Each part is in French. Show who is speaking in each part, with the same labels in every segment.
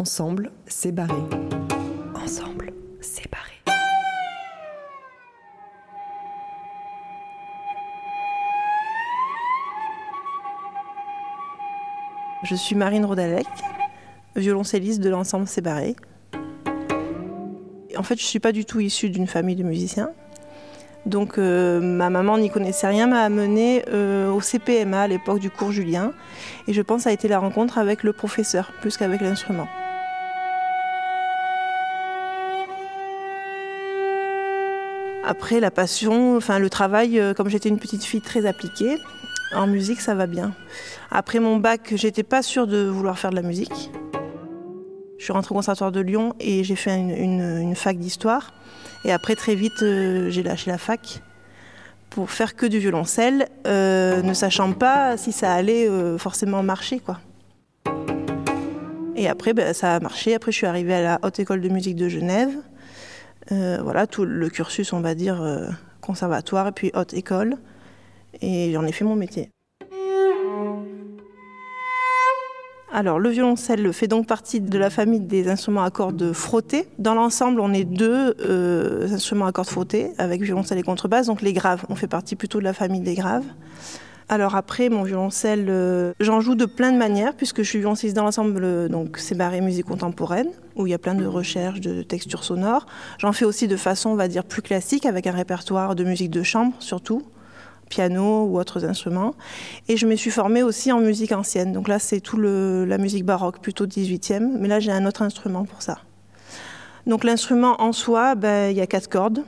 Speaker 1: Ensemble, c'est barré. Ensemble, c'est barré.
Speaker 2: Je suis Marine Rodalec, violoncelliste de l'ensemble Sébarré. En fait, je ne suis pas du tout issue d'une famille de musiciens. Donc euh, ma maman n'y connaissait rien, m'a amenée euh, au CPMA à l'époque du cours Julien. Et je pense que ça a été la rencontre avec le professeur, plus qu'avec l'instrument. Après la passion, enfin le travail, euh, comme j'étais une petite fille très appliquée, en musique ça va bien. Après mon bac, j'étais pas sûre de vouloir faire de la musique. Je suis rentrée au conservatoire de Lyon et j'ai fait une, fac d'histoire. Et après très vite, euh, j'ai lâché la fac pour faire que du violoncelle, euh, ne sachant pas si ça allait forcément marcher quoi. Et après, ben, ça a marché. Après, je suis arrivée à la Haute École de musique de Genève. Euh, voilà, tout le cursus, on va dire, euh, conservatoire et puis haute école. Et j'en ai fait mon métier. Alors, le violoncelle fait donc partie de la famille des instruments à cordes frottées. Dans l'ensemble, on est deux euh, instruments à cordes frottées, avec violoncelle et contrebasse, donc les graves. On fait partie plutôt de la famille des graves. Alors après, mon violoncelle, euh, j'en joue de plein de manières, puisque je suis violoncelliste dans l'ensemble, euh, donc c'est barré musique contemporaine, où il y a plein de recherches, de textures sonores. J'en fais aussi de façon, on va dire, plus classique, avec un répertoire de musique de chambre, surtout, piano ou autres instruments. Et je me suis formée aussi en musique ancienne. Donc là, c'est tout la musique baroque, plutôt 18e, mais là, j'ai un autre instrument pour ça. Donc l'instrument en soi, ben, il y a quatre cordes.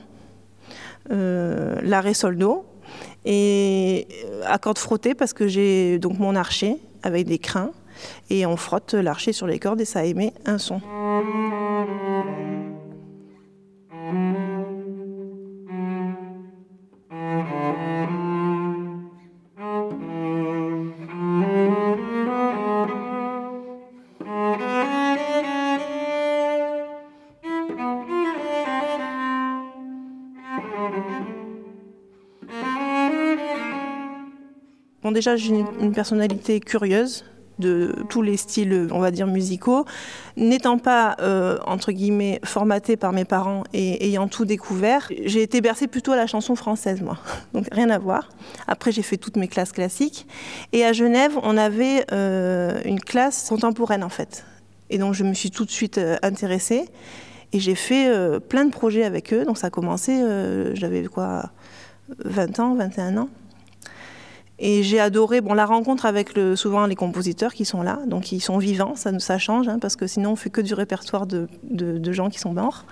Speaker 2: Euh, la ré sol do, et à cordes frottées parce que j'ai donc mon archer avec des crins et on frotte l'archer sur les cordes et ça émet un son. Bon, déjà, j'ai une, personnalité curieuse de tous les styles, on va dire, musicaux. N'étant pas, euh, entre guillemets, formatée par mes parents et ayant tout découvert, j'ai été bercée plutôt à la chanson française, moi. Donc rien à voir. Après, j'ai fait toutes mes classes classiques. Et à Genève, on avait euh, une classe contemporaine, en fait. Et donc, je me suis tout de suite euh, intéressée. Et j'ai fait plein de projets avec eux. Donc, ça a commencé, j'avais quoi, 20 ans, 21 ans. Et j'ai adoré bon, la rencontre avec souvent les compositeurs qui sont là, donc ils sont vivants, ça, change, hein, parce que sinon on fait que du répertoire de, gens qui sont morts.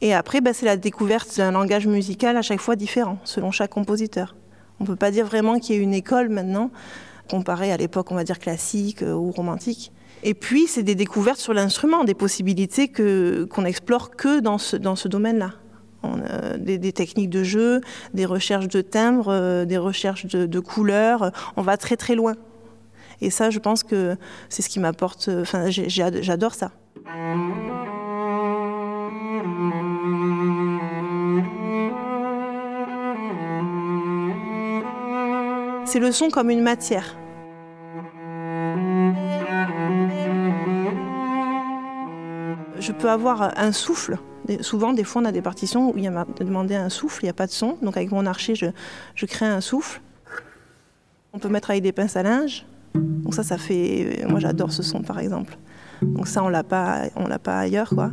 Speaker 2: Et après, bah, c'est la découverte d'un langage musical à chaque fois différent, selon chaque compositeur. On ne peut pas dire vraiment qu'il y ait une école maintenant, comparée à l'époque, on va dire, classique euh, ou romantique. Et puis, c'est des découvertes sur l'instrument, des possibilités que, qu'on n'explore que dans ce, dans ce domaine-là. Des, techniques de jeu, des recherches de timbres, euh, des recherches de, couleurs. On va très très loin. Et ça, je pense que c'est ce qui m'apporte. Enfin, j'adore ça. C'est le son comme une matière. Je peux avoir un souffle souvent, des fois, on a des partitions où il y a demandé un souffle, il n'y a pas de son. Donc avec mon archer, je, crée un souffle. On peut mettre avec des pinces à linge. Donc ça, ça fait... Moi, j'adore ce son, par exemple. Donc ça, on l'a pas, l'a pas ailleurs, quoi.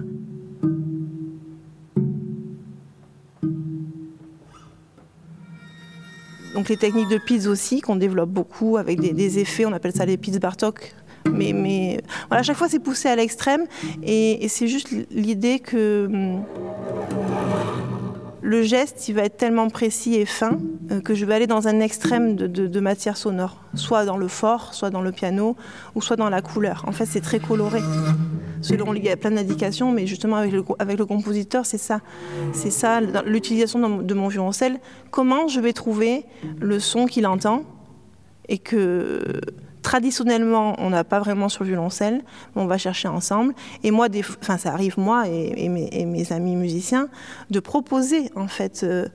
Speaker 2: Donc les techniques de pizza aussi, qu'on développe beaucoup avec des, effets, on appelle ça les pizza Bartok, mais voilà, à chaque fois c'est poussé à l'extrême et, c'est juste l'idée que hum, le geste, il va être tellement précis et fin euh, que je vais aller dans un extrême de, matière sonore, soit dans le fort, soit dans le piano, ou soit dans la couleur. En fait, c'est très coloré. Selon, il y a plein d'indications, mais justement avec le, avec le compositeur, c'est ça. C'est ça, l'utilisation de mon violoncelle. Comment je vais trouver le son qu'il entend et que traditionnellement, on n'a pas vraiment sur le violoncelle, mais on va chercher ensemble. Et moi, des, enfin, ça arrive moi et, mes, amis musiciens de proposer en fait. Euh,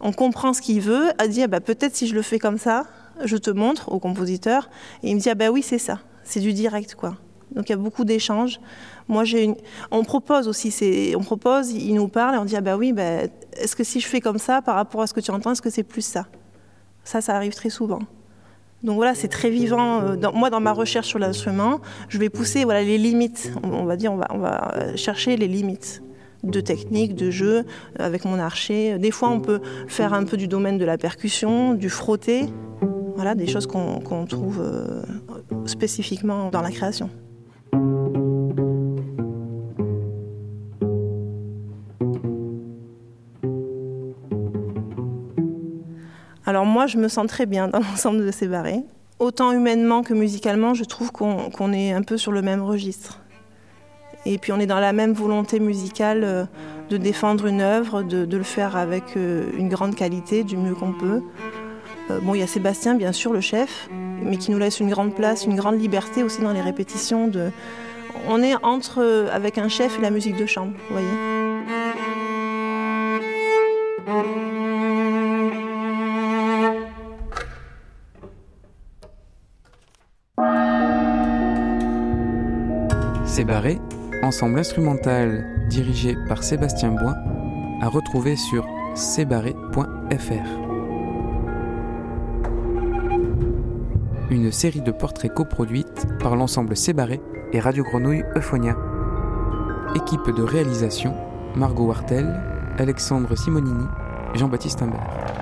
Speaker 2: on comprend ce qu'il veut, à dire bah, peut-être si je le fais comme ça, je te montre au compositeur, et il me dit ah bah oui c'est ça, c'est du direct quoi. Donc il y a beaucoup d'échanges. Moi, j'ai une... on propose aussi, c'est... on propose, ils nous parlent et on dit ah bah oui, bah, est-ce que si je fais comme ça par rapport à ce que tu entends, est-ce que c'est plus ça? Ça, ça arrive très souvent. Donc voilà, c'est très vivant. Euh, moi, dans ma recherche sur l'instrument, je vais pousser voilà, les limites. On, va dire, on va, va chercher les limites de technique, de jeu, euh, avec mon archer. Des fois, on peut faire un peu du domaine de la percussion, du frotté. Voilà, des choses qu'on trouve euh, spécifiquement dans la création. Alors moi, je me sens très bien dans l'ensemble de ces barrés. Autant humainement que musicalement, je trouve qu'on est un peu sur le même registre. Et puis on est dans la même volonté musicale euh, de défendre une œuvre, de, le faire avec euh, une grande qualité, du mieux qu'on peut. Euh, bon, il y a Sébastien, bien sûr, le chef, mais qui nous laisse une grande place, une grande liberté aussi dans les répétitions. On est entre avec un chef et la musique de chambre, vous voyez.
Speaker 3: C'est barré, ensemble instrumental dirigé par Sébastien Boin, à retrouver sur cbarré.fr. Une série de portraits coproduites par l'ensemble Cébarré et Radio Grenouille Euphonia. Équipe de réalisation Margot Wartel, Alexandre Simonini, Jean-Baptiste Imbert.